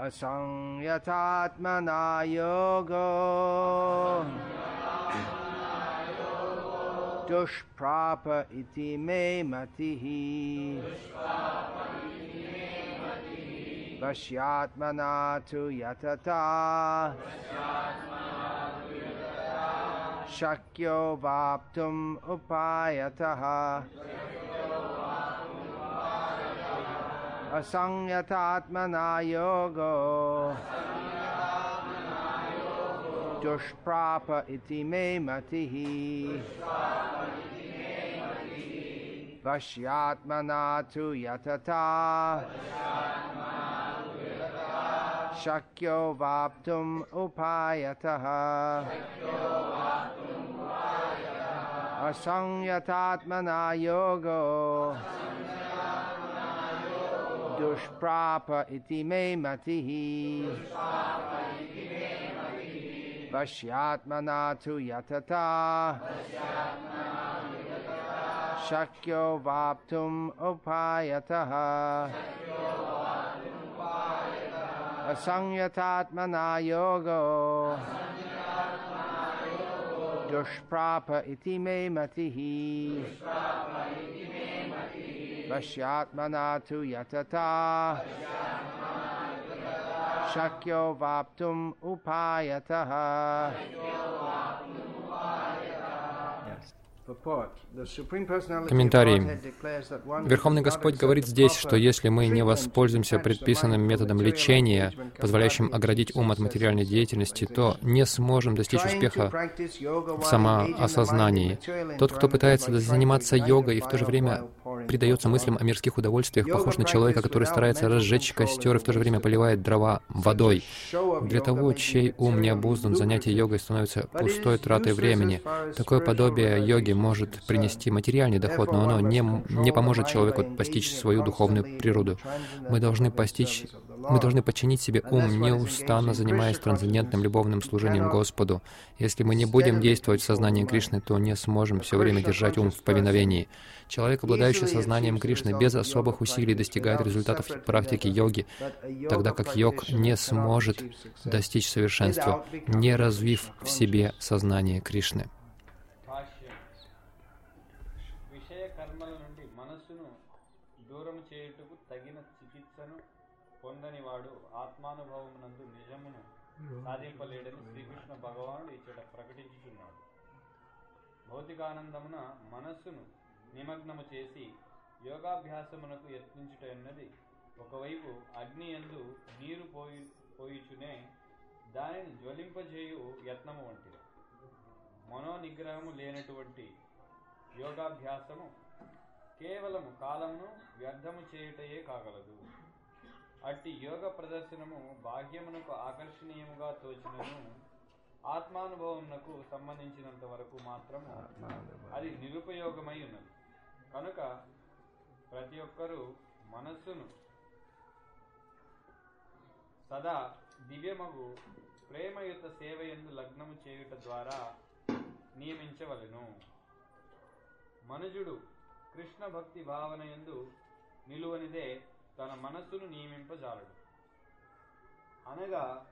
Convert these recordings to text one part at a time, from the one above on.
असंयतात्मना योगो दुष्प्राप इति मे मतिः। वश्यात्मना तु यतता। शक्यो वाप्तुम् उपायतः। असंयतात्मना योगो दुष्प्राप इति मे मतिः। वश्यात्मना तु शक्यो वाप्तुम् उपायतः। असंयतात्मना योगो Dushprapa iti me matihi. Vashyatmanatu yataha. yatata. Shakyo vaptum upayataha. Asangyatatmana yogo. Dushprapa iti me matihi. Vashyatmana yatata. Shakyo vaptum upayataha. Комментарий. Верховный Господь говорит здесь, что если мы не воспользуемся предписанным методом лечения, позволяющим оградить ум от материальной деятельности, то не сможем достичь успеха в самоосознании. Тот, кто пытается заниматься йогой и в то же время предается мыслям о мирских удовольствиях, похож на человека, который старается разжечь костер и в то же время поливает дрова водой. Для того, чей ум не обуздан, занятие йогой становится пустой тратой времени. Такое подобие йоги может принести материальный доход, но оно не, не поможет человеку постичь свою духовную природу. Мы должны постичь мы должны подчинить себе ум, неустанно занимаясь трансцендентным любовным служением Господу. Если мы не будем действовать в сознании Кришны, то не сможем все время держать ум в повиновении. Человек, обладающий сознанием Кришны, без особых усилий достигает результатов практики йоги, тогда как йог не сможет достичь совершенства, не развив в себе сознание Кришны. పొందనివాడు ఆత్మానుభవమునందు నిజమును సాధింపలేడని శ్రీకృష్ణ భగవానుడు ఇచ్చట ప్రకటించుచున్నాడు. భౌతికానందమున మనస్సును నిమగ్నము చేసి యోగాభ్యాసమునకు యత్నించుట అన్నది ఒకవైపు అగ్ని యందు నీరు పోయి పోయిచునే దానిని జ్వలింపజేయు యత్నము వంటిది. మనోనిగ్రహము లేనటువంటి యోగాభ్యాసము కేవలము కాలమును వ్యర్థము చేయుటయే కాగలదు. అట్టి యోగ ప్రదర్శనము బాహ్యమునకు ఆకర్షణీయముగా తోచినను. ఆత్మానుభవమునకు సంబంధించినంత వరకు మాత్రము అది నిరుపయోగమై ఉన్నది. కనుక ప్రతి ఒక్కరూ మనస్సును సదా దివ్యమగు ప్రేమయుత సేవయందు లగ్నము చేయుట ద్వారా నియమించవలెను. మనుజుడు కృష్ణ భక్తి భావన యందు నిలువనిదే తన మనస్సును నియమింపజాలడు. అనగా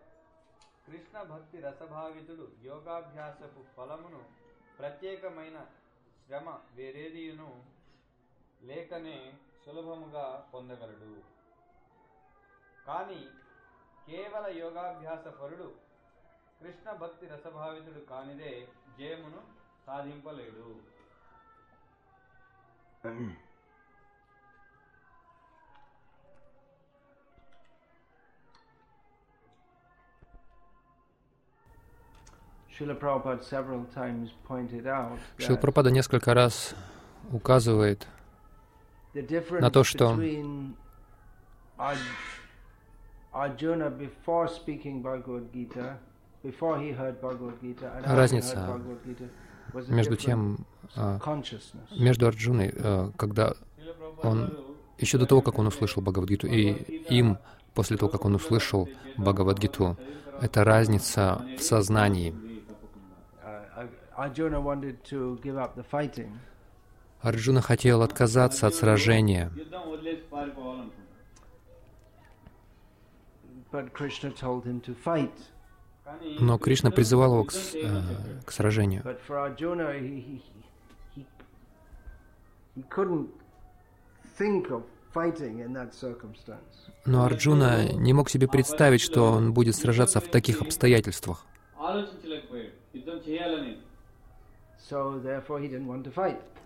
కృష్ణ భక్తి రసభావితుడు యోగాభ్యాసపు ఫలమును ప్రత్యేకమైన శ్రమ వేరేదియును లేకనే సులభముగా పొందగలడు. కానీ కేవల యోగాభ్యాస పరుడు కృష్ణ భక్తి రసభావితుడు కానిదే జయమును సాధింపలేడు. That Прабхупада несколько раз указывает на то, что Разница между тем, а, между Арджуной, а, когда он еще до того, как он услышал Бхагавадгиту, и им после того, как он услышал Бхагавадгиту, это разница в сознании. Uh, Arjuna wanted to give up the fighting, Арджуна хотел отказаться от сражения. Но Кришна призывал его к, э, к сражению. Но Арджуна не мог себе представить, что он будет сражаться в таких обстоятельствах.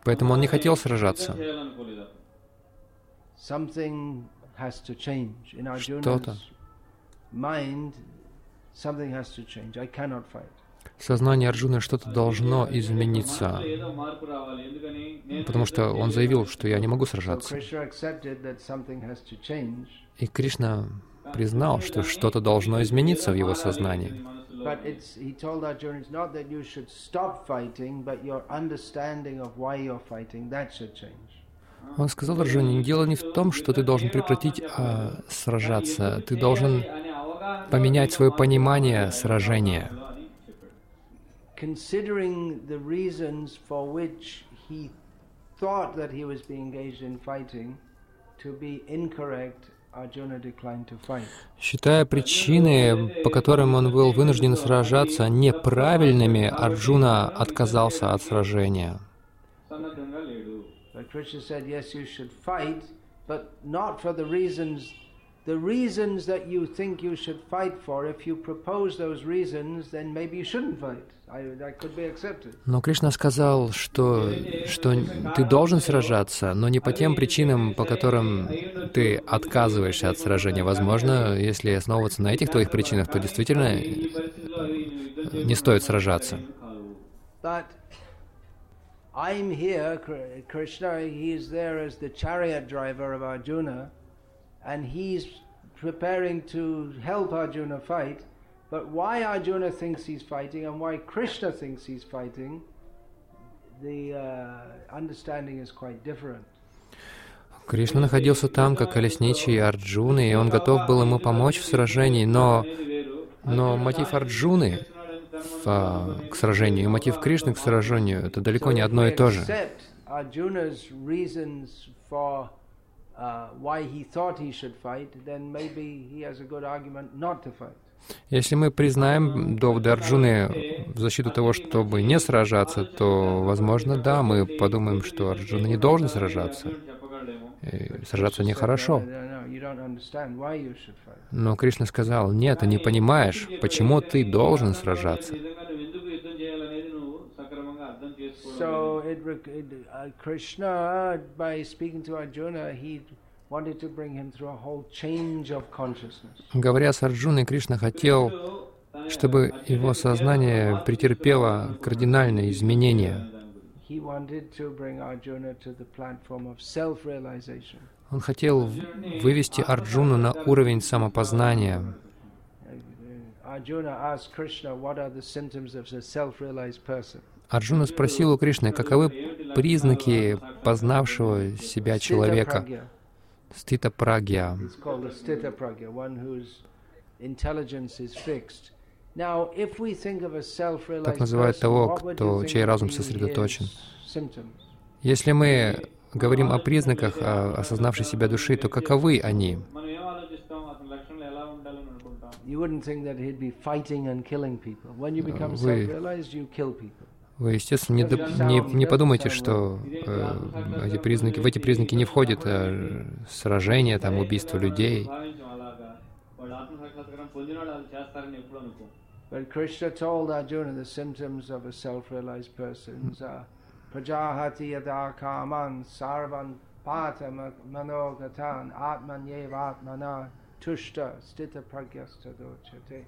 Поэтому он не хотел сражаться. Что-то. Сознание Арджуны что-то должно измениться, потому что он заявил, что я не могу сражаться. И Кришна признал, что что-то должно измениться в его сознании. But it's, he told Arjuna, it's not that you should stop fighting, but your understanding of why you're fighting, that should change. Он сказал Арджуне, дело не в том, что ты должен прекратить а, сражаться, ты должен поменять свое понимание сражения. Considering the reasons for which he thought that he was being engaged in fighting to be incorrect Считая причины, по которым он был вынужден сражаться неправильными, Арджуна отказался от сражения. The reasons that you think you should fight for, if you propose those reasons, then maybe you shouldn't fight. Но Кришна сказал, что, что ты должен сражаться, но не по тем причинам, по которым ты отказываешься от сражения. Возможно, если основываться на этих твоих причинах, то действительно не стоит сражаться. I'm here, Krishna, he is there as the chariot driver of Arjuna, and he's preparing to help Arjuna fight. But why Arjuna thinks he's fighting and why Krishna thinks he's fighting, the uh, understanding is quite different. Кришна находился там, как колесничий Арджуны, и он готов был ему помочь в сражении, но, но мотив Арджуны в, а, к сражению и мотив Кришны к сражению — это далеко не одно и то же. Если мы признаем доводы Арджуны в защиту того, чтобы не сражаться, то, возможно, да, мы подумаем, что Арджуна не должен сражаться. И сражаться нехорошо. Но Кришна сказал, нет, ты не понимаешь, почему ты должен сражаться. So it, it, uh, Krishna, by speaking to Arjuna, he Говоря с Арджуной, Кришна хотел, чтобы его сознание претерпело кардинальные изменения. Он хотел вывести Арджуну на уровень самопознания. Арджуна спросил у Кришны, каковы признаки познавшего себя человека. Стита прагья. Так называют того, кто, чей разум сосредоточен. Если мы говорим о признаках о осознавшей себя души, то каковы они? Вы вы, естественно, не, не, не подумайте, что э, эти признаки, в эти признаки не входит э, сражение, там, убийство людей. But Krishna told Arjuna the symptoms of a self-realized person are prajahati yada kaman sarvan pata manogatan atmanyevatmana tushta stita pragyasta dochate.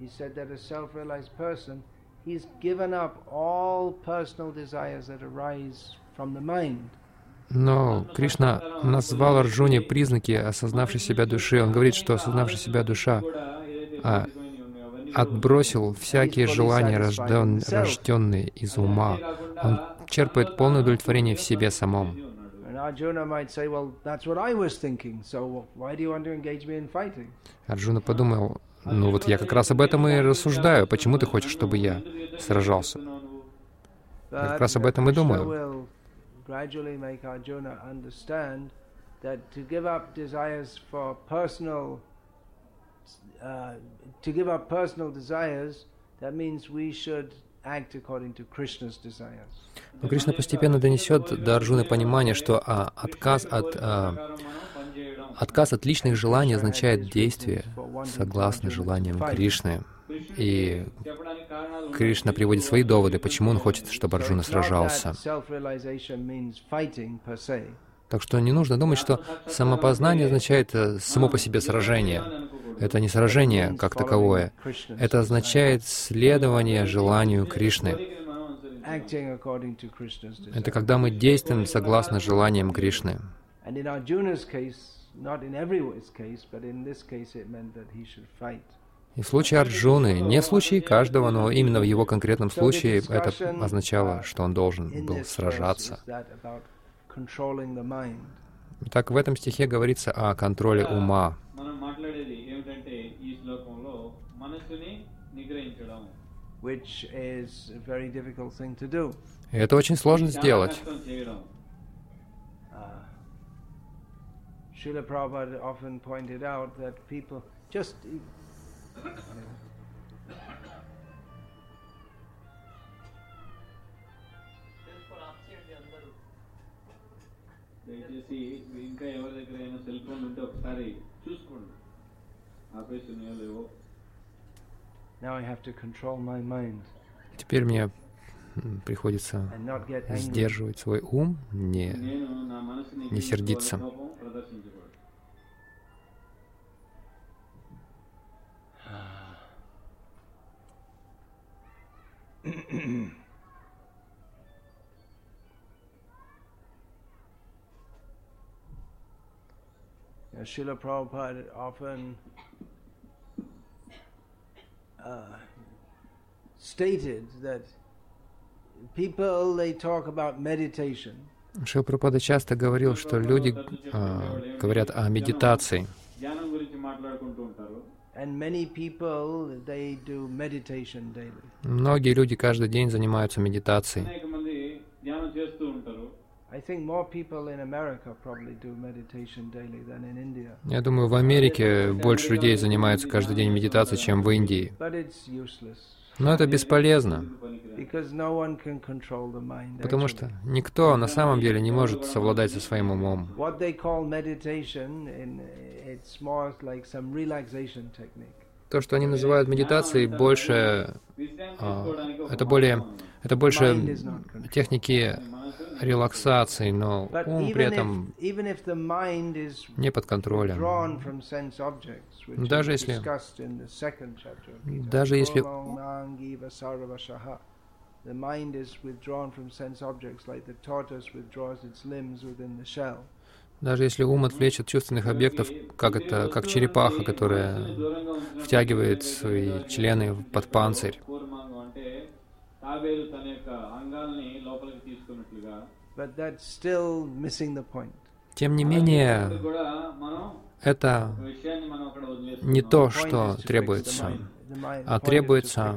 He said that a self-realized person he's given up all personal desires that arise from the mind. Но Кришна назвал Арджуне признаки осознавшей себя души. Он говорит, что осознавшая себя душа а, отбросил всякие желания, рожден, рожденные из ума. Он черпает полное удовлетворение в себе самом. Арджуна подумал, ну вот я как раз об этом и рассуждаю. Почему ты хочешь, чтобы я сражался? Я как раз об этом и думаю. uh, to give up personal desires, that means we should Но Кришна постепенно донесет до Арджуны понимание, что а, отказ от а, отказ от личных желаний означает действие согласно желаниям Кришны. И Кришна приводит свои доводы, почему он хочет, чтобы Арджуна сражался. Так что не нужно думать, что самопознание означает э, само по себе сражение. Это не сражение как таковое. Это означает следование желанию Кришны. Это когда мы действуем согласно желаниям Кришны. И в случае Арджуны, не в случае каждого, но именно в его конкретном случае это означало, что он должен был сражаться. Итак, в этом стихе говорится о контроле ума. И это очень сложно сделать. Srila Prabhupada often pointed out that people just దయచేసి ఇంకా ఎవరి దగ్గర అయినా cell phone ఉంటే ఒకసారి చూసుకోండి ఆపేసి ఉన్నాయో లేవో Теперь мне приходится сдерживать свой ум, не, не сердиться. Srila Prabhupada often uh, stated that people they talk about meditation. Шил Прабхупада часто говорил, что люди э, говорят о медитации. Многие люди каждый день занимаются медитацией. Я думаю, в Америке больше людей занимаются каждый день медитацией, чем в Индии. Но это бесполезно, потому что никто на самом деле не может совладать со своим умом. То, что они называют медитацией, больше а, это более это больше техники релаксации, но ум при этом не под контролем. Даже если, даже если даже если ум отвлечет чувственных объектов, как это, как черепаха, которая втягивает свои члены под панцирь, тем не менее, это не то, что требуется, а требуется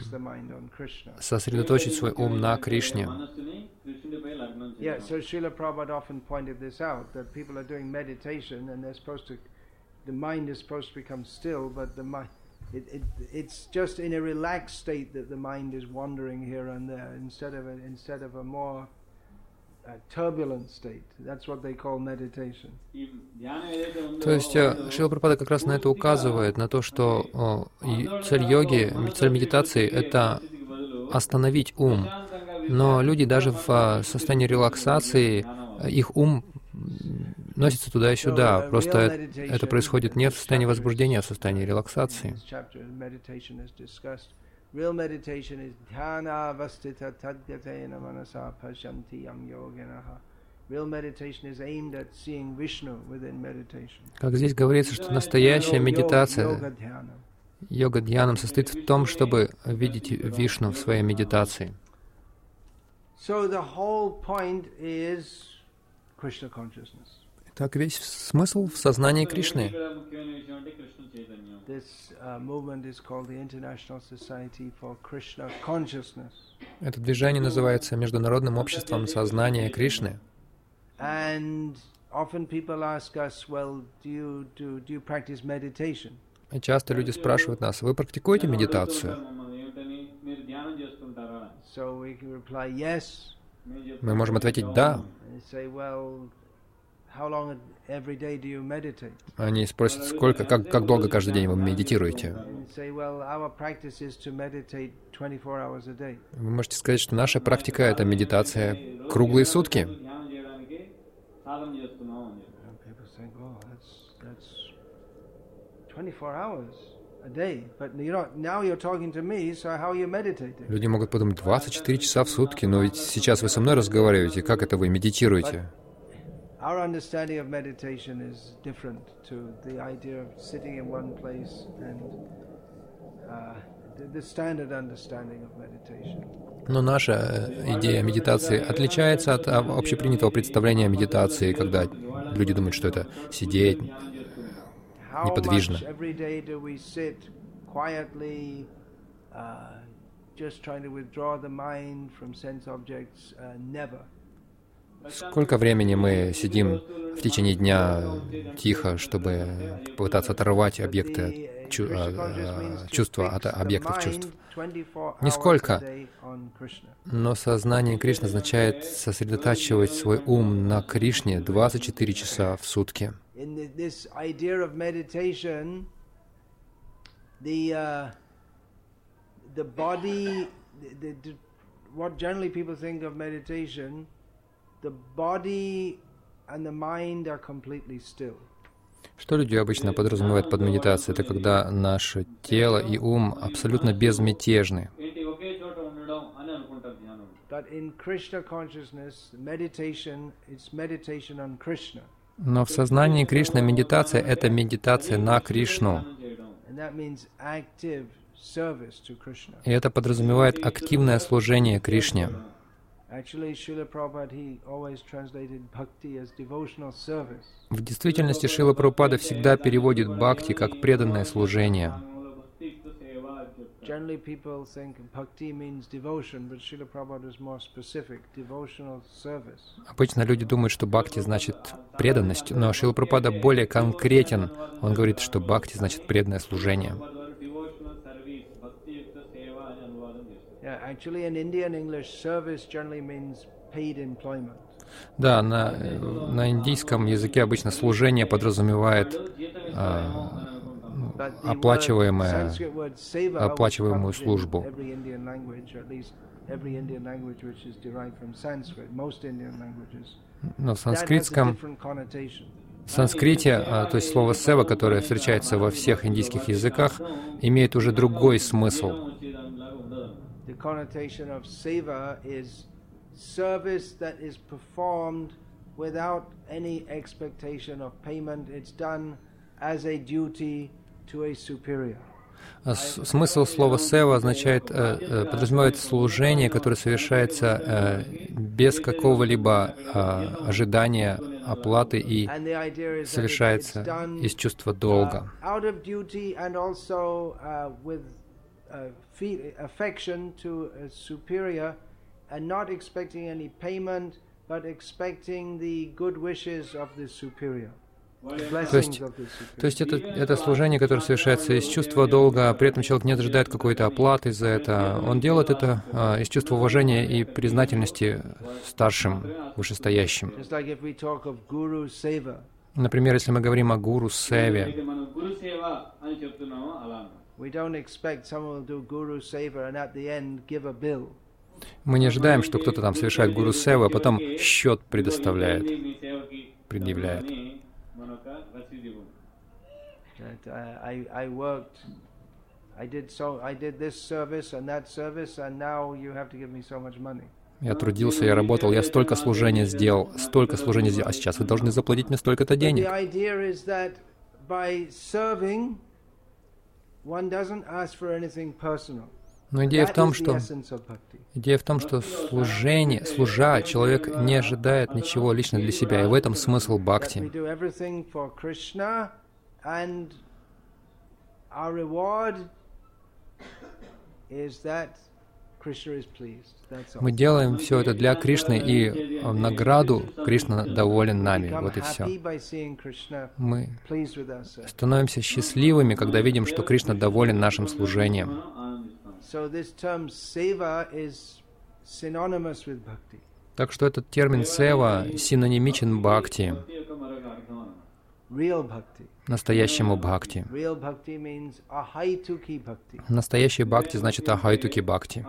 сосредоточить свой ум на Кришне. Yeah, so Srila Prabhupada often pointed this out that people are doing meditation and they're supposed to, the mind is supposed to become still, but the mind, it, it, it's just in a relaxed state that the mind is wandering here and there instead of a, instead of a more uh, turbulent state. That's what they call meditation. То есть Шила Прабхупада как раз на это указывает, на то, что о, цель йоги, цель медитации — это остановить ум. Но люди даже в состоянии релаксации, их ум носится туда и сюда. Просто это происходит не в состоянии возбуждения, а в состоянии релаксации. Real meditation is dhyana tadgatena manasa pashanti yam yoginaha. Как здесь говорится, что настоящая медитация, йога дьяном состоит в том, чтобы видеть Вишну в своей медитации. Так весь смысл в сознании Кришны. Это движение называется Международным обществом сознания Кришны. Часто люди спрашивают нас, вы практикуете медитацию? Мы можем ответить «да». Они спросят, сколько, как, как долго каждый день вы медитируете? Вы можете сказать, что наша практика — это медитация круглые сутки. Люди могут подумать, 24 часа в сутки, но ведь сейчас вы со мной разговариваете, как это вы медитируете? Но наша идея медитации отличается от общепринятого представления о медитации, когда люди думают, что это сидеть неподвижно. Сколько времени мы сидим в течение дня тихо, чтобы попытаться оторвать объекты чу а, а, чувства от объектов чувств? Нисколько. Но сознание Кришны означает сосредотачивать свой ум на Кришне 24 часа в сутки. The body, the, the, what generally people think of meditation что люди обычно подразумевают под медитацией? Это когда наше тело и ум абсолютно безмятежны. Но в сознании Кришны медитация — это медитация на Кришну. И это подразумевает активное служение Кришне. В действительности Шила Прабхупада всегда переводит бхакти как преданное служение. Обычно люди думают, что бхакти значит преданность, но Шила Прабхупада более конкретен. Он говорит, что бхакти значит преданное служение. Service generally means. Да, на, на индийском языке обычно служение подразумевает а, оплачиваемое, оплачиваемую службу. Но в санскритском в санскрите, а, то есть слово «сева», которое встречается во всех индийских языках, имеет уже другой смысл without any expectation of payment. It's done as a duty. Смысл слова «сева» означает, э, э, подразумевает служение, которое совершается э, без какого-либо ожидания оплаты и совершается из чувства долга. Uh, payment, but expecting the good wishes of the superior. То есть, то есть это, это служение, которое совершается из чувства долга, а при этом человек не ожидает какой-то оплаты за это. Он делает это а, из чувства уважения и признательности старшим, вышестоящим. Например, если мы говорим о гуру севе, мы не ожидаем, что кто-то там совершает гуру сева, а потом счет предоставляет, предъявляет. Я трудился, я работал, я столько служения сделал, столько служения сделал, а сейчас вы должны заплатить мне столько-то денег. Но идея в том, что идея в том, что служение, служа, человек не ожидает ничего лично для себя, и в этом смысл бхакти. Мы делаем все это для Кришны, и в награду Кришна доволен нами. Вот и все. Мы становимся счастливыми, когда видим, что Кришна доволен нашим служением. Так что этот термин сева синонимичен бхакти, настоящему бхакти. Настоящий бхакти значит ахайтуки бхакти.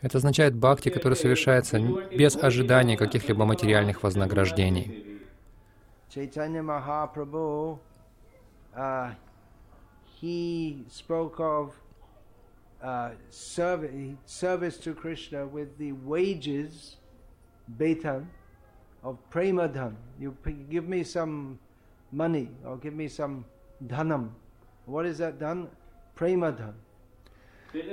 Это означает бхакти, который совершается без ожидания каких-либо материальных вознаграждений. Mahaprabhu, uh, he spoke of uh, service, to Krishna with the wages, betan, of premadhan. You give me some money or give me some dhanam. What is that dhan?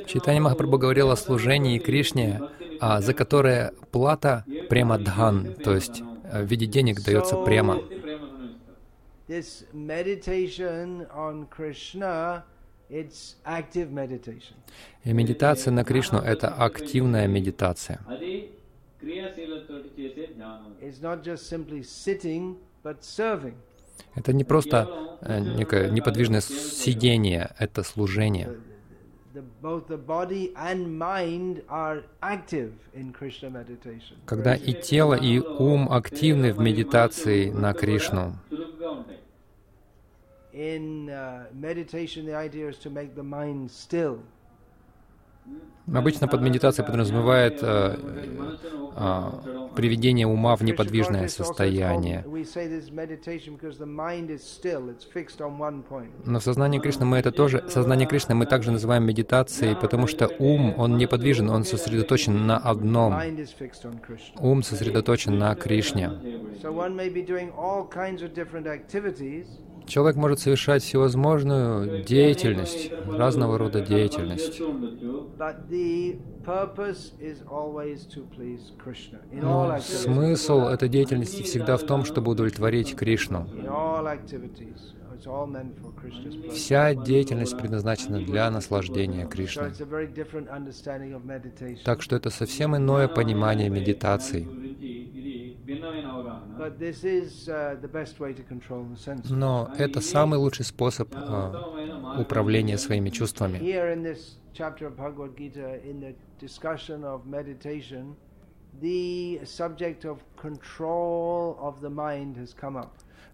Читание Махапрабху говорил о служении Кришне, а, за которое плата према дхан, то есть в виде денег дается према. И медитация на Кришну — это активная медитация. Это не просто э, некое неподвижное сидение, это служение. Когда и тело, и ум активны в медитации на Кришну. In uh, meditation, the idea is to make the mind still. Обычно под медитацией подразумевает э, э, приведение ума в неподвижное состояние. Но в сознании Кришны мы это тоже, сознание Кришны мы также называем медитацией, потому что ум, он неподвижен, он сосредоточен на одном. Ум сосредоточен на Кришне. Человек может совершать всевозможную деятельность, разного рода деятельность. Но смысл этой деятельности всегда в том, чтобы удовлетворить Кришну. Вся деятельность предназначена для наслаждения Кришны. Так что это совсем иное понимание медитации. Но это самый лучший способ uh, управления своими чувствами.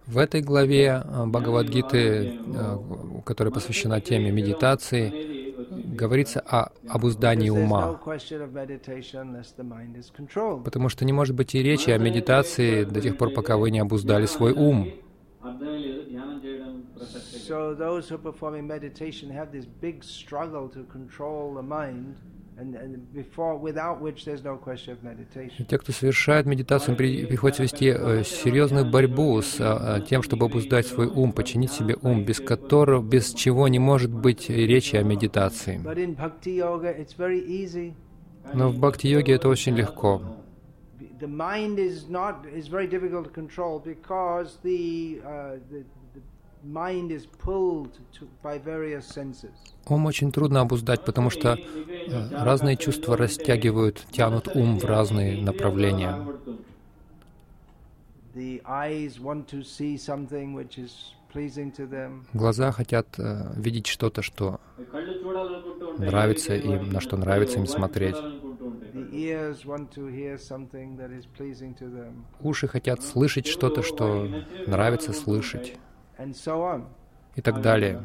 В этой главе Бхагавадгиты, которая посвящена теме медитации, говорится о обуздании ума. Потому что не может быть и речи о медитации до тех пор, пока вы не обуздали свой ум. So those who are performing meditation have this big struggle to control the mind и те, кто совершает медитацию, приходится вести э, серьезную борьбу с э, тем, чтобы обуздать свой ум, починить себе ум, без которого, без чего не может быть речи о медитации. Но в бхакти-йоге это очень легко. The mind is not is very difficult to control because the, uh, the Ум очень трудно обуздать, потому что э, разные чувства растягивают, тянут ум в разные направления. Глаза хотят э, видеть что-то, что нравится им, на что нравится им смотреть. Уши хотят слышать что-то, что нравится слышать и так далее.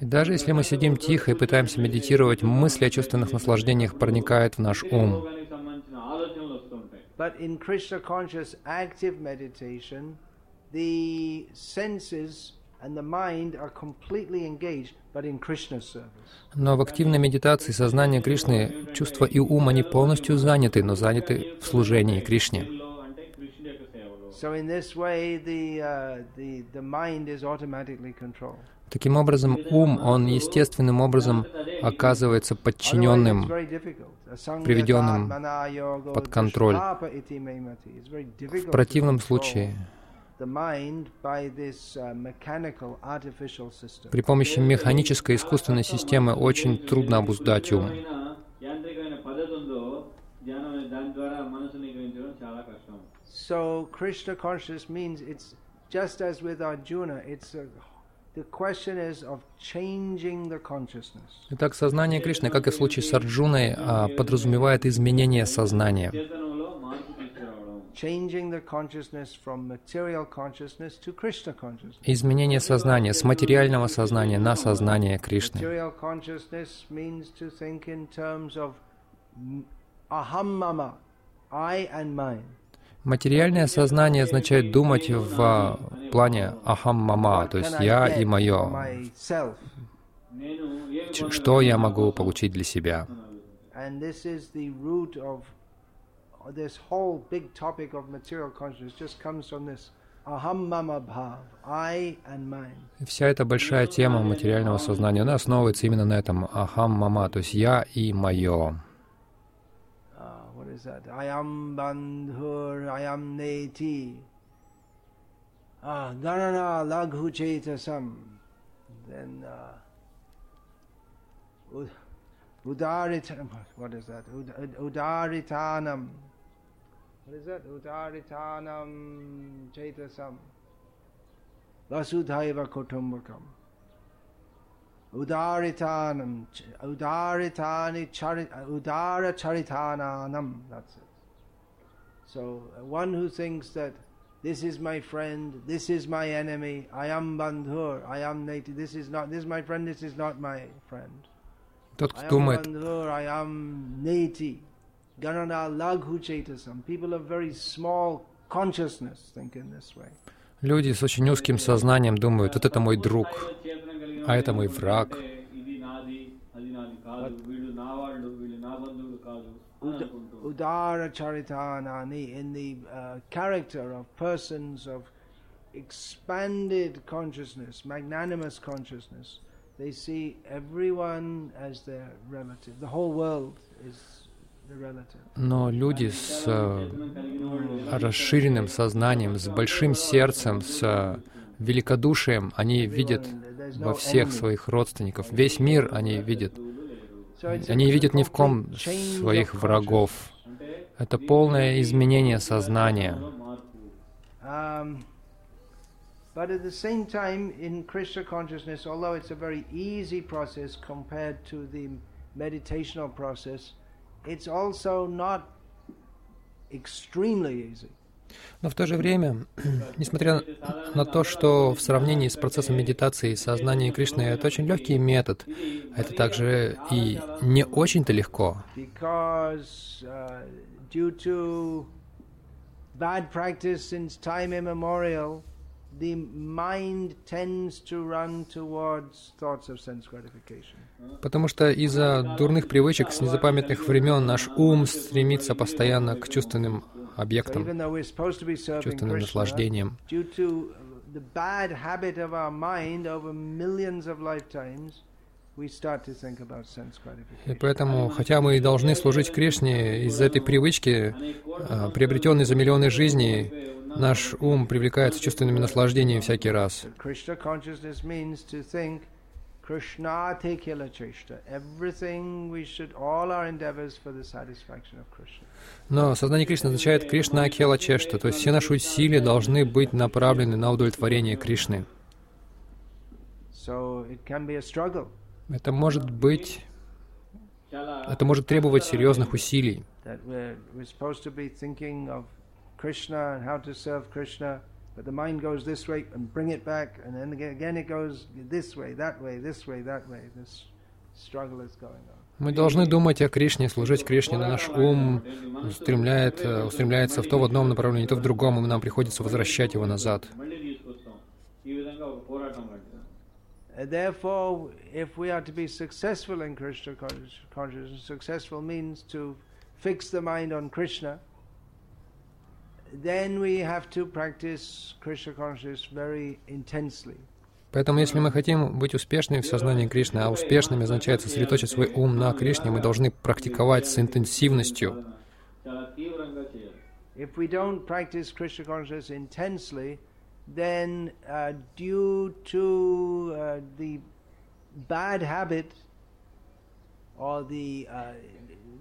И даже если мы сидим тихо и пытаемся медитировать, мысли о чувственных наслаждениях проникают в наш ум. But in Krishna conscious active meditation, the senses но в активной медитации сознания Кришны чувства и ум, они полностью заняты, но заняты в служении Кришне. Таким образом, ум, он естественным образом оказывается подчиненным, приведенным под контроль. В противном случае при помощи механической искусственной системы очень трудно обуздать ум. So Krishna consciousness means it's just as with Arjuna, it's a Итак, сознание Кришны, как и в случае с Арджуной, а, подразумевает изменение сознания. Изменение сознания с материального сознания на сознание Кришны. Материальное сознание означает думать в плане ахам-мама, то есть я и мое. Что я могу получить для себя? Вся эта большая тема материального сознания, она основывается именно на этом ахам-мама, то есть я и мое uh, udaritanam, what is that? What is that? Udaritanam chetasam. Vasudhaiva kutumbakam. Udaritanam, udaritani charit, udara charitananam. That's it. So uh, one who thinks that this is my friend, this is my enemy, I am bandhur, I am native, this is not, this is my friend, this is not my friend. Тот, кто думает, I am neti, ganana laghu chetasam. People of very small consciousness think in this way. Люди с очень узким сознанием думают, вот это мой друг, а это мой враг. Udara Charitanani in the uh, character of persons of expanded consciousness, magnanimous consciousness, they see everyone as their relative. The whole world is Но люди с э, расширенным сознанием, с большим сердцем, с э, великодушием, они видят во всех своих родственников. Весь мир они видят. Они видят ни в ком своих врагов. Это полное изменение сознания. But at the same time, in Krishna consciousness, although it's also not extremely easy. Но в то же время, несмотря на то, что в сравнении с процессом медитации сознание Кришны — это очень легкий метод, это также и не очень-то легко. Bad practice since time immemorial, the mind tends to run towards thoughts of sense gratification. Потому что из-за дурных привычек с незапамятных времен наш ум стремится постоянно к чувственным объектом, чувственным наслаждением. И поэтому, хотя мы и должны служить Кришне, из-за этой привычки, а, приобретенной за миллионы жизней, наш ум привлекается чувственными наслаждениями всякий раз. Но сознание Кришны означает Кришна Акела Чешта, то есть все наши усилия должны быть направлены на удовлетворение Кришны. Это может быть, это может требовать серьезных усилий. Krishna But the mind goes this way and bring it back, and then again it goes this way, that way, this way, that way. This struggle is going on. Мы должны думать о Кришне, служить Кришне, но наш ум устремляет, устремляется в то в одном направлении, то в другом, и нам приходится возвращать его назад. Therefore, if we are to be successful in Krishna consciousness, successful means to fix the mind on Krishna, then we have to practice Krishna consciousness very intensely. Поэтому, если мы хотим быть успешными в сознании Кришны, а успешными означает сосредоточить свой ум на Кришне, мы должны практиковать с интенсивностью. If we don't practice Krishna consciousness intensely, then uh, due to uh, the bad habit or the uh,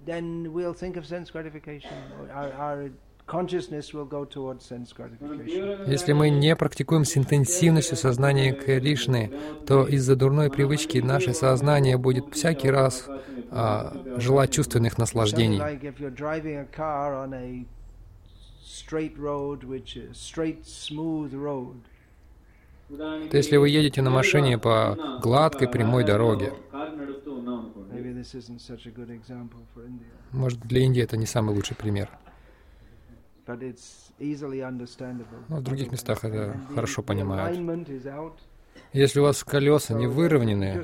then we'll think of sense gratification. Our, our consciousness will go towards sense gratification. Если мы не практикуем с интенсивностью сознания Кришны, то из-за дурной привычки наше сознание будет всякий раз а, желать чувственных наслаждений. То если вы едете на машине по гладкой прямой дороге, может, для Индии это не самый лучший пример. Но в других местах это хорошо понимают. Если у вас колеса не выровнены,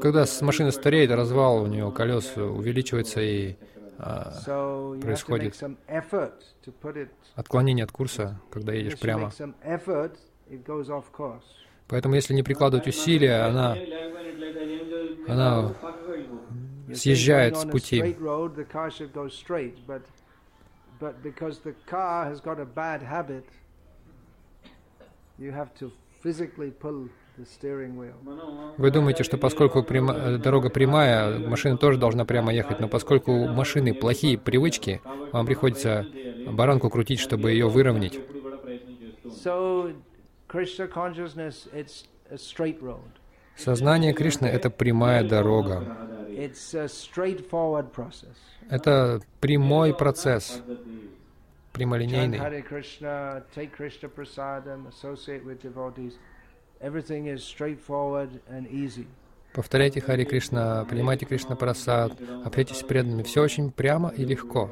когда машина стареет, развал у нее колес увеличивается и а, происходит отклонение от курса, когда едешь прямо. Поэтому, если не прикладывать усилия, она, она съезжает с пути. Вы думаете, что поскольку прямо, дорога прямая, машина тоже должна прямо ехать, но поскольку у машины плохие привычки, вам приходится баранку крутить, чтобы ее выровнять. Сознание Кришны — это прямая дорога. Это прямой процесс, прямолинейный. Повторяйте Хари Кришна, принимайте Кришна Прасад, общайтесь с преданными. Все очень прямо и легко.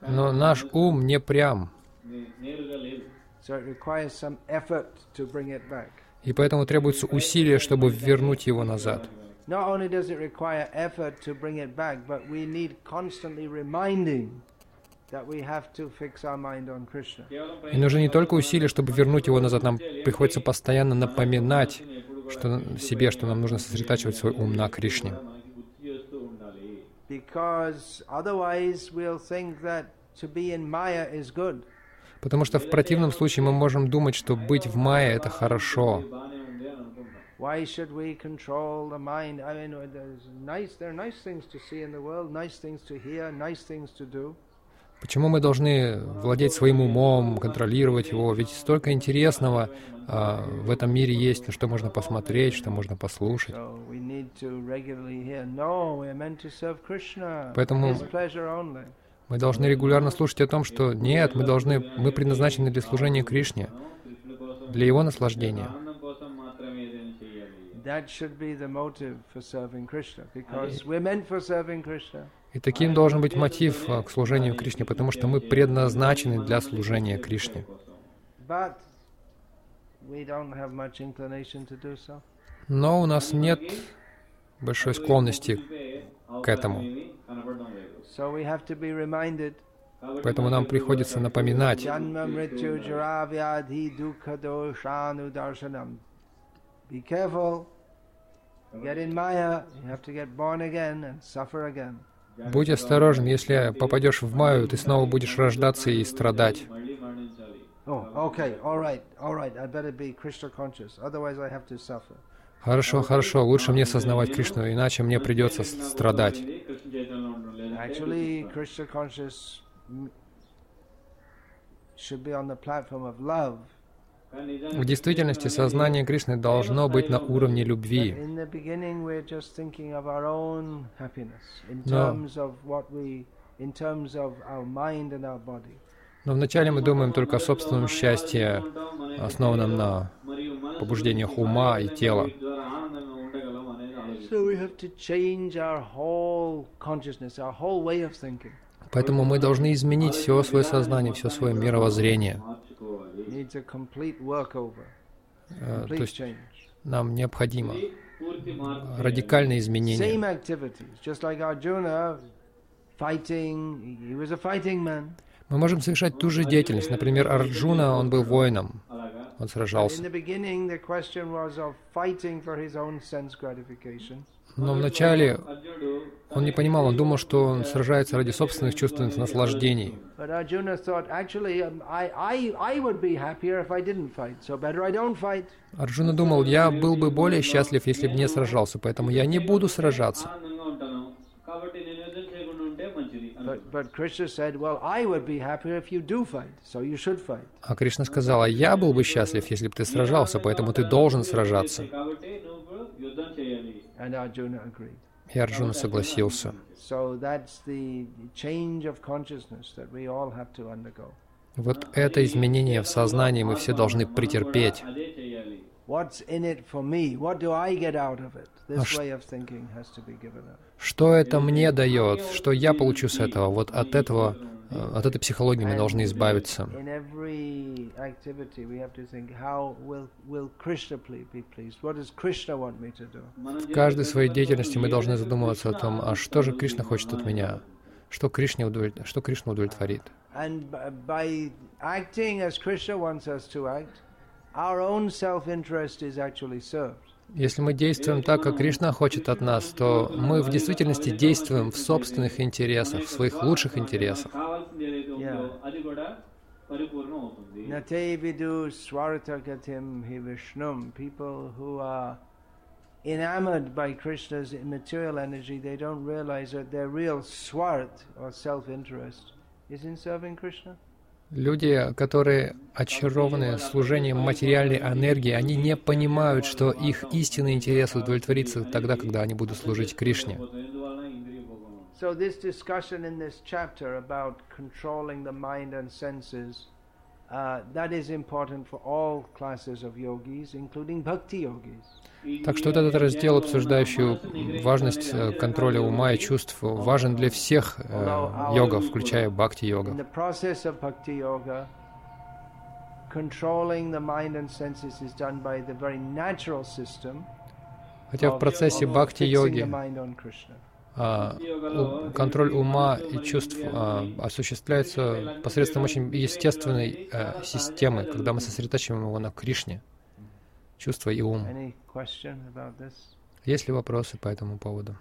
Но наш ум не прям. И поэтому требуется усилие, чтобы вернуть его назад. И нужно не только усилия, чтобы вернуть его назад, нам приходится постоянно напоминать что, себе, что нам нужно сосредотачивать свой ум на Кришне. Потому что в противном случае мы можем думать, что быть в майя — это хорошо. Why should we control the mind? I mean, nice, there are nice things to see in the world, nice things to hear, nice things to do. Почему мы должны владеть своим умом, контролировать его? Ведь столько интересного а, в этом мире есть, на что можно посмотреть, что можно послушать. Поэтому мы должны регулярно слушать о том, что нет, мы должны, мы предназначены для служения Кришне, для его наслаждения. That should be the motive for serving Krishna, because we're meant for serving Krishna. И таким должен быть мотив а, к служению Кришне, потому что мы предназначены для служения Кришне. Но у нас нет большой склонности к этому. Поэтому нам приходится напоминать. Be careful. Get in Maya, you have to get born again and suffer again. Будь осторожен, если попадешь в Майю, ты снова будешь рождаться и страдать. Хорошо, хорошо, лучше мне сознавать Кришну, иначе мне придется страдать. should be on the platform of love в действительности сознание Кришны должно быть на уровне любви. Но Но вначале мы думаем только о собственном счастье, основанном на побуждениях ума и тела. Поэтому мы должны изменить все свое сознание, все свое мировоззрение. Э, то есть нам необходимо радикальные изменения. Мы можем совершать ту же деятельность. Например, Арджуна, он был воином, он сражался. Но вначале он не понимал, он думал, что он сражается ради собственных чувственных наслаждений. Арджуна думал, я был бы более счастлив, если бы не сражался, поэтому я не буду сражаться. А Кришна сказал, я был бы счастлив, если бы ты сражался, поэтому ты должен сражаться. И Арджуна согласился. Вот это изменение в сознании мы все должны претерпеть. Что это мне дает? Что я получу с этого? Вот от этого, от этой психологии мы должны избавиться. В каждой своей деятельности мы должны задумываться о том, а что же Кришна хочет от меня? Что Кришна, удовлет... что Кришна удовлетворит? our own self-interest is actually served. Если мы действуем так, как Кришна хочет от нас, то мы в действительности действуем в собственных интересах, в своих лучших интересах. enamored by Krishna's material energy, they don't realize that their real swart or self-interest is in serving Krishna. Люди, которые очарованы служением материальной энергии, они не понимают, что их истинный интерес удовлетворится тогда, когда они будут служить Кришне. Uh, that is important for all classes of yogis, including bhakti yogis. Так что вот этот раздел, обсуждающий важность э, контроля ума и чувств, важен для всех э, йогов, включая бхакти-йога. Хотя в процессе бхакти-йоги а, контроль ума и чувств а, осуществляется посредством очень естественной а, системы, когда мы сосредотачиваем его на Кришне чувства и ум. Есть ли вопросы по этому поводу?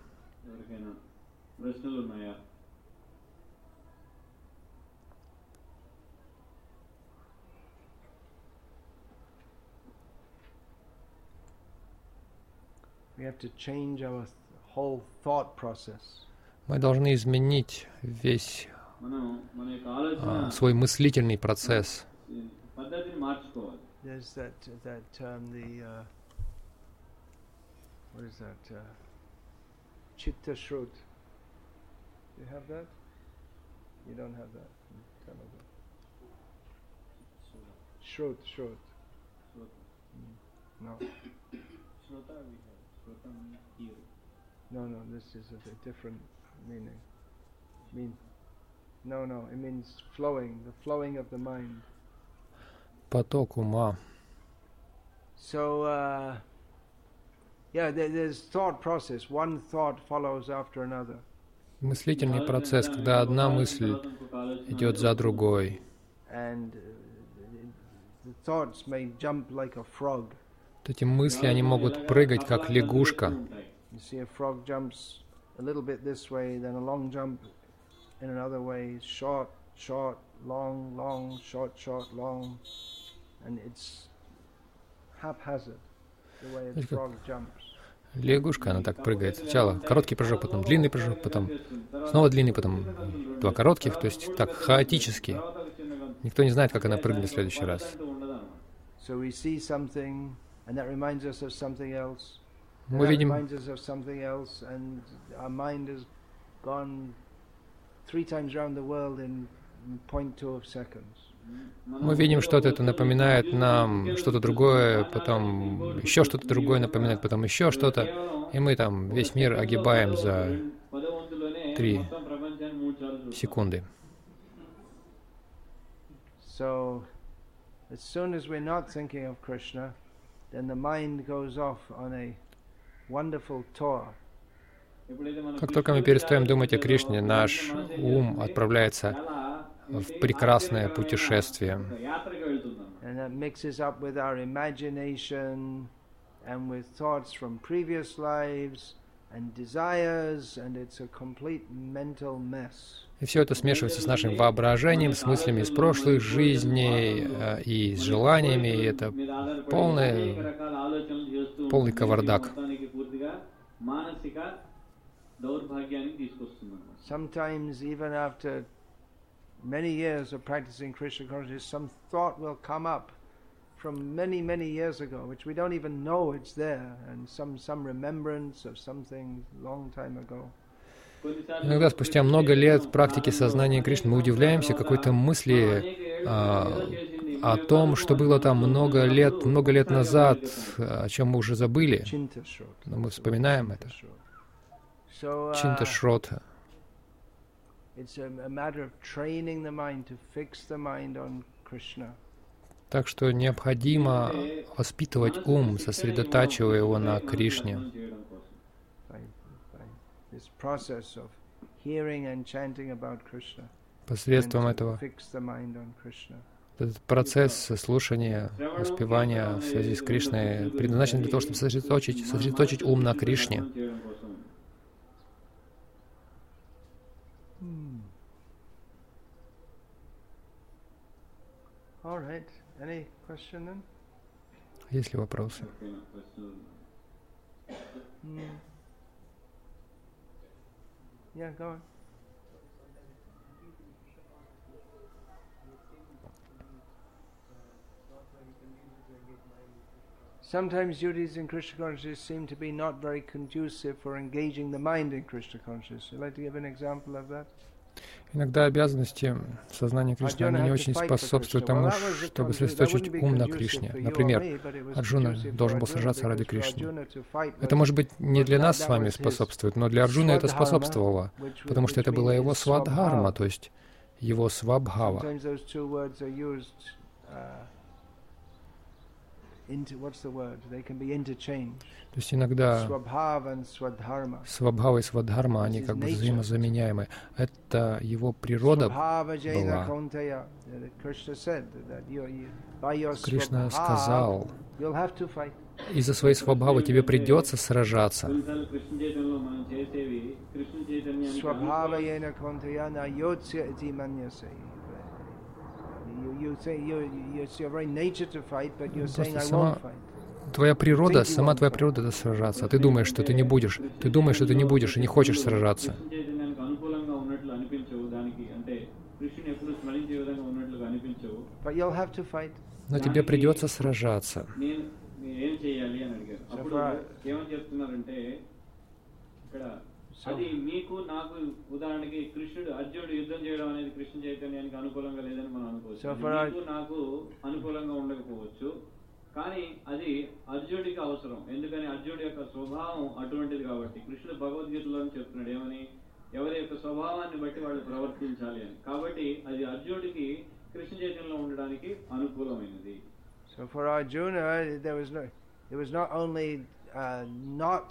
Мы должны изменить весь а, свой мыслительный процесс there's that that term the uh, what is that uh, chitta shrut. You have that? You don't have that. Me that. Shrut, shrut. No. Shrota we have. Shrota means hear. No, no. This is a, a different meaning. Mean. No, no. It means flowing. The flowing of the mind. Поток ума. So, uh, yeah, there's thought process. One thought follows after another. Мыслительный процесс, когда одна мысль идет за другой. And the thoughts may jump like a frog. Вот эти мысли, они могут прыгать, как лягушка. You see a frog jumps a little bit this way, then a long jump in another way, short, short, long, long, short, short, long Лягушка, она так прыгает. Сначала короткий прыжок, потом длинный прыжок, потом снова длинный, потом два коротких, то есть так хаотически. Никто не знает, как она прыгнет в следующий раз. Мы видим Мы видим что-то, это напоминает нам что-то другое, потом еще что-то другое напоминает, потом еще что-то, и мы там весь мир огибаем за три секунды. So, as soon as we're not thinking of Krishna, then the mind goes off on a wonderful tour. Как только мы перестаем думать о Кришне, наш ум отправляется в прекрасное путешествие. И все это смешивается с нашим воображением, с мыслями из прошлых жизней э, и с желаниями, и это полный, полный кавардак. Sometimes even after many years of practicing Krishna consciousness, some thought will come up from many, many years ago, which we don't even know it's there, and some, some remembrance of something long time ago. Иногда спустя много лет практики сознания Кришны мы удивляемся какой-то мысли а, о том, что было там много лет, много лет назад, о чем мы уже забыли, но мы вспоминаем это. Чинта Шрота. Так что необходимо воспитывать ум, сосредотачивая его на Кришне. Посредством этого этот процесс слушания, воспевания в связи с Кришной предназначен для того, чтобы сосредоточить, сосредоточить ум на Кришне. All right. Any question then? Есть ли вопросы? Mm. Yeah, go on. Sometimes duties in Krishna consciousness seem to be not very conducive for engaging the mind in Krishna consciousness. Would you like to give an example of that? Иногда обязанности сознания Кришны, они не очень способствуют тому, чтобы сосредоточить ум на Кришне. Например, Арджуна должен был сражаться ради Кришны. Это, может быть, не для нас с вами способствует, но для Арджуна это способствовало, потому что это была его свадхарма, то есть его свабхава. То есть иногда свабхава и свадхарма, они как бы взаимозаменяемы. Это его природа была. Кришна сказал, из-за своей свабхавы тебе придется сражаться. Свабхава сама твоя природа, сама твоя природа это сражаться. А ты думаешь, что ты не будешь. Ты думаешь, что ты не будешь и не хочешь сражаться. Но тебе придется сражаться. అది మీకు నాకు ఉదాహరణకి కృష్ణుడు అర్జునుడు యుద్ధం చేయడం అనేది కృష్ణ చైతన్యానికి అనుకూలంగా లేదని మనం అనుకోవచ్చు. నాకు అనుకూలంగా ఉండకపోవచ్చు. కానీ అది అర్జునుడికి అవసరం. ఎందుకని? అర్జునుడి యొక్క స్వభావం అటువంటిది కాబట్టి. కృష్ణుడు భగవద్గీతలో చెప్తున్నాడు ఏమని? ఎవరి యొక్క స్వభావాన్ని బట్టి వాళ్ళు ప్రవర్తించాలి అని. కాబట్టి అది అర్జునుడికి కృష్ణ చైతన్యంలో ఉండడానికి అనుకూలమైనది. So for Arjuna, there was no, it was not only uh, not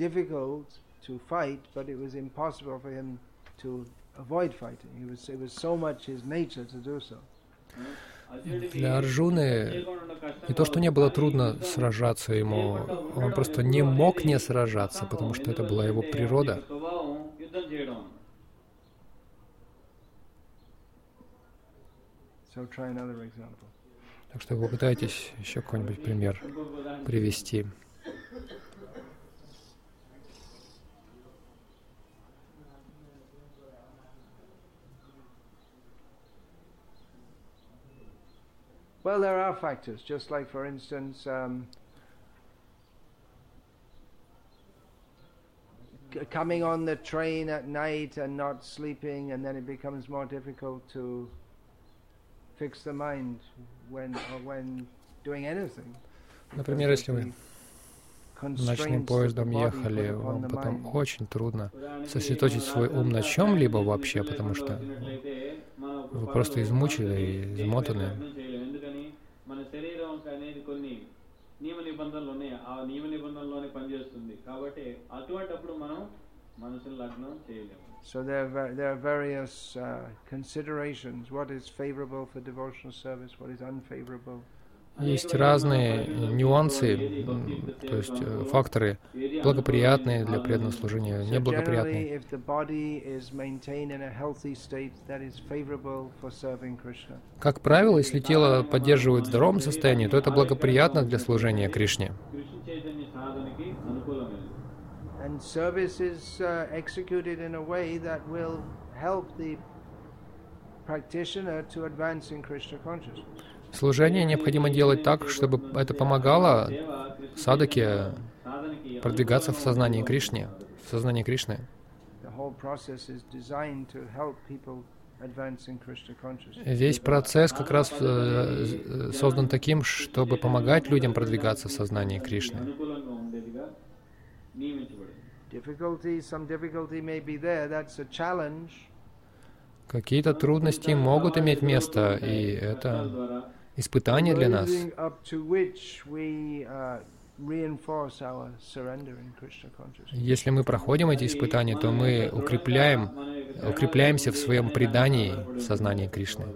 difficult to fight, but it was impossible for him to avoid fighting. It was, it was so much his nature to do so. Для Арджуны не то, что не было трудно сражаться ему, он просто не мог не сражаться, потому что это была его природа. Так что попытайтесь еще какой-нибудь пример привести. Well, there are factors, just like, for instance, um, coming on the train at night and not sleeping, and then it becomes more difficult to fix the mind when or when doing anything. Например, если вы ночным поездом ехали, вам потом очень трудно сосредоточить свой ум на чем-либо вообще, потому что вы просто измучены и измотаны. నియమ నిబంధనలు ఉన్నాయి ఆ నియమ నిబంధనలోనే పనిచేస్తుంది కాబట్టి అటువంటిప్పుడు మనం మనసుని లగ్నం చేయలేము So there are, there are various uh, considerations. What is favorable for devotional service? What is unfavorable? Есть разные нюансы, то есть э, факторы, благоприятные для преданного служения, неблагоприятные. Как правило, если тело поддерживает в здоровом состоянии, то это благоприятно для служения Кришне. Служение необходимо делать так, чтобы это помогало садаке продвигаться в сознании Кришны, в сознании Кришны. Весь процесс как раз э, создан таким, чтобы помогать людям продвигаться в сознании Кришны. Какие-то трудности могут иметь место, и это испытание для нас. Если мы проходим эти испытания, то мы укрепляем, укрепляемся в своем предании в сознании Кришны.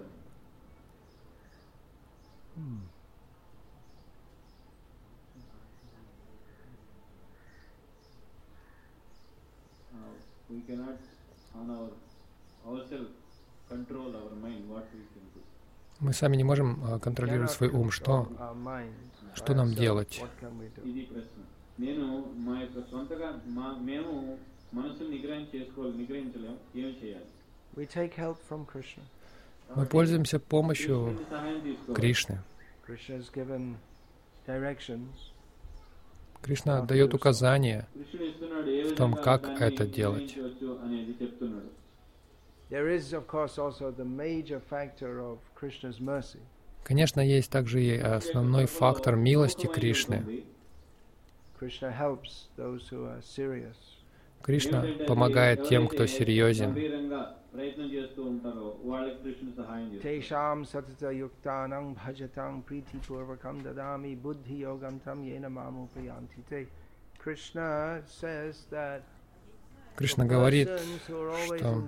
We cannot on our ourselves control our mind, what we мы сами не можем а, контролировать свой ум. Что, что нам делать? Мы пользуемся помощью Кришны. Кришна дает указания в том, как это делать. Конечно, есть также и основной фактор милости Кришны. Кришна помогает тем, кто серьезен. Krishna says that Кришна говорит, что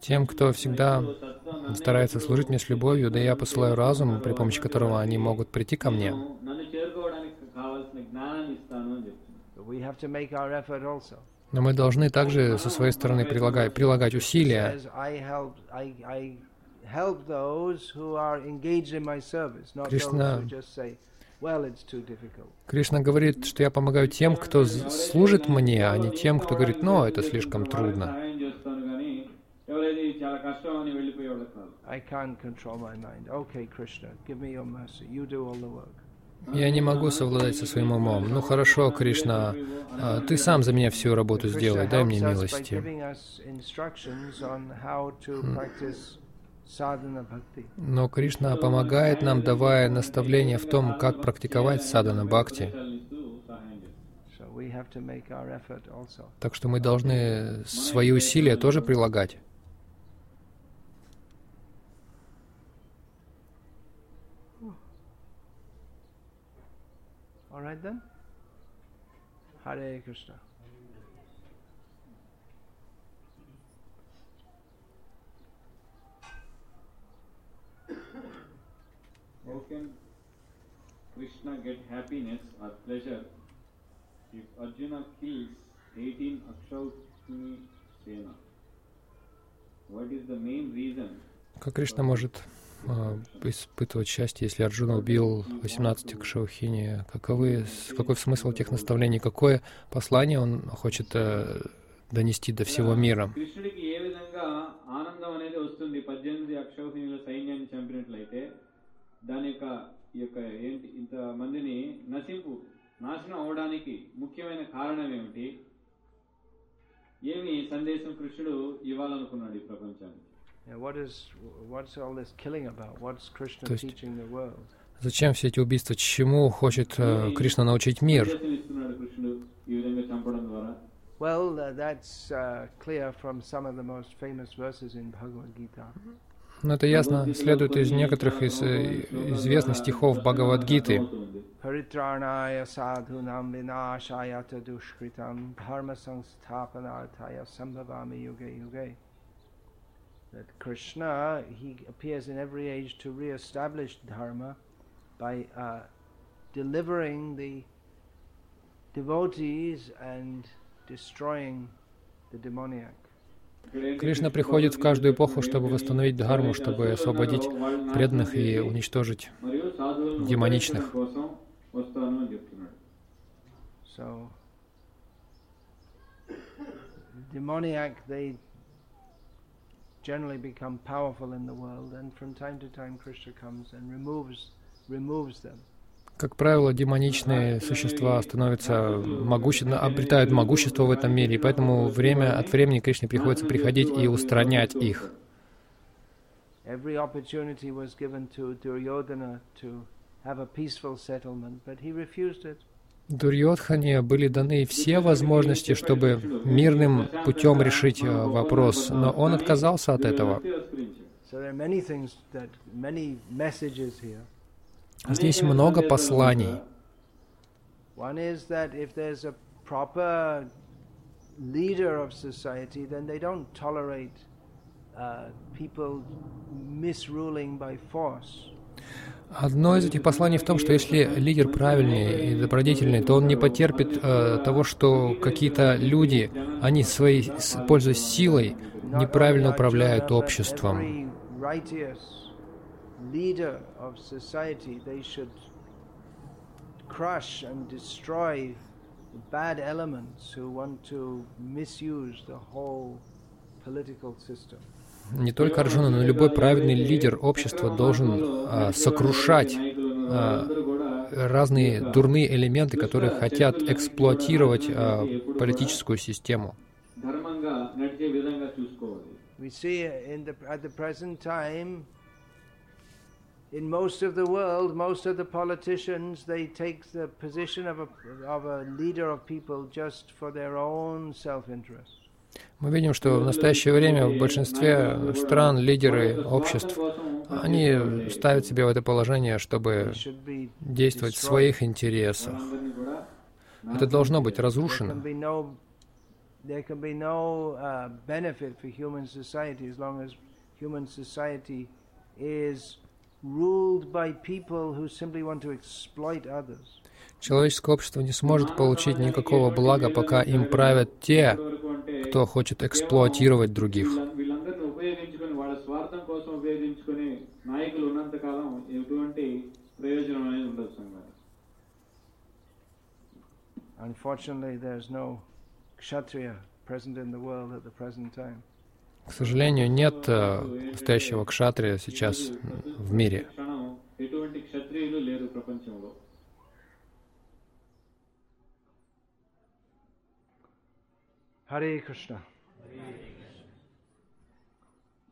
тем, кто всегда старается служить мне с любовью, да я посылаю разум, при помощи которого они могут прийти ко мне. Но мы должны также со своей стороны прилагать, прилагать усилия. Кришна Кришна говорит, что я помогаю тем, кто служит мне, а не тем, кто говорит, ну, это слишком трудно. Я не могу совладать со своим умом. Ну хорошо, Кришна, а, ты сам за меня всю работу сделай, дай мне милости. Но Кришна помогает нам, давая наставления в том, как практиковать садана бхакти. Так что мы должны свои усилия тоже прилагать. All right then? Hare Krishna. How can Krishna get happiness or pleasure if Arjuna kills 18 Akshauhini Sena? What is the main reason? Как Кришна может э, испытывать счастье, если Арджуна убил 18 Акшаухини? Каковы, какой смысл тех наставлений? Какое послание он хочет э, донести до всего мира? దాని యొక్క ఈ యొక్క ఏంటి ఇంతమందిని నశింపు నాశనం అవడానికి ముఖ్యమైన కారణం ఏమిటి ఏమి సందేశం కృష్ణుడు ఇవ్వాలనుకున్నాడు ఈ ప్రపంచానికి what is what's all this killing about? What's Krishna teaching the world? Зачем все эти убийства? Чему хочет uh, Кришна научить мир? Well, uh, that's uh, clear from some of the most famous verses in Bhagavad Gita. Но это ясно следует из некоторых из известных стихов Бхагавадгиты. Uh, devotees and destroying the demoniac. Кришна приходит в каждую эпоху, чтобы восстановить дхарму, чтобы освободить преданных и уничтожить демоничных. Demoniac, they. Как правило, демоничные существа становятся могуще... обретают могущество в этом мире, и поэтому время от времени Кришне приходится приходить и устранять их. Дурьодхане были даны все возможности, чтобы мирным путем решить э, вопрос, но он отказался от этого. Здесь много посланий. leader of society, then they don't tolerate uh, people misruling by force. Одно из этих посланий в том, что если лидер правильный и добродетельный, то он не потерпит э, того, что какие-то люди, они своей, пользуясь силой, неправильно управляют обществом leader of society, they should crush and destroy the bad elements who want to misuse the whole political system. Не только Арджуна, но любой праведный лидер общества должен а, сокрушать а, разные дурные элементы, которые хотят эксплуатировать а, политическую систему. We see in the, at the present time in most of the world, most of the politicians, they take the position of a, of a leader of people just for their own self-interest. Мы видим, что в настоящее время в большинстве стран лидеры обществ, они ставят себя в это положение, чтобы действовать в своих интересах. Это должно быть разрушено. There uh, Человеческое общество не сможет получить никакого блага, пока им правят те, кто хочет эксплуатировать других. Unfortunately, there's no kshatriya present in the world at the present time. К сожалению, нет э, настоящего кшатрия сейчас в мире. Hare Krishna.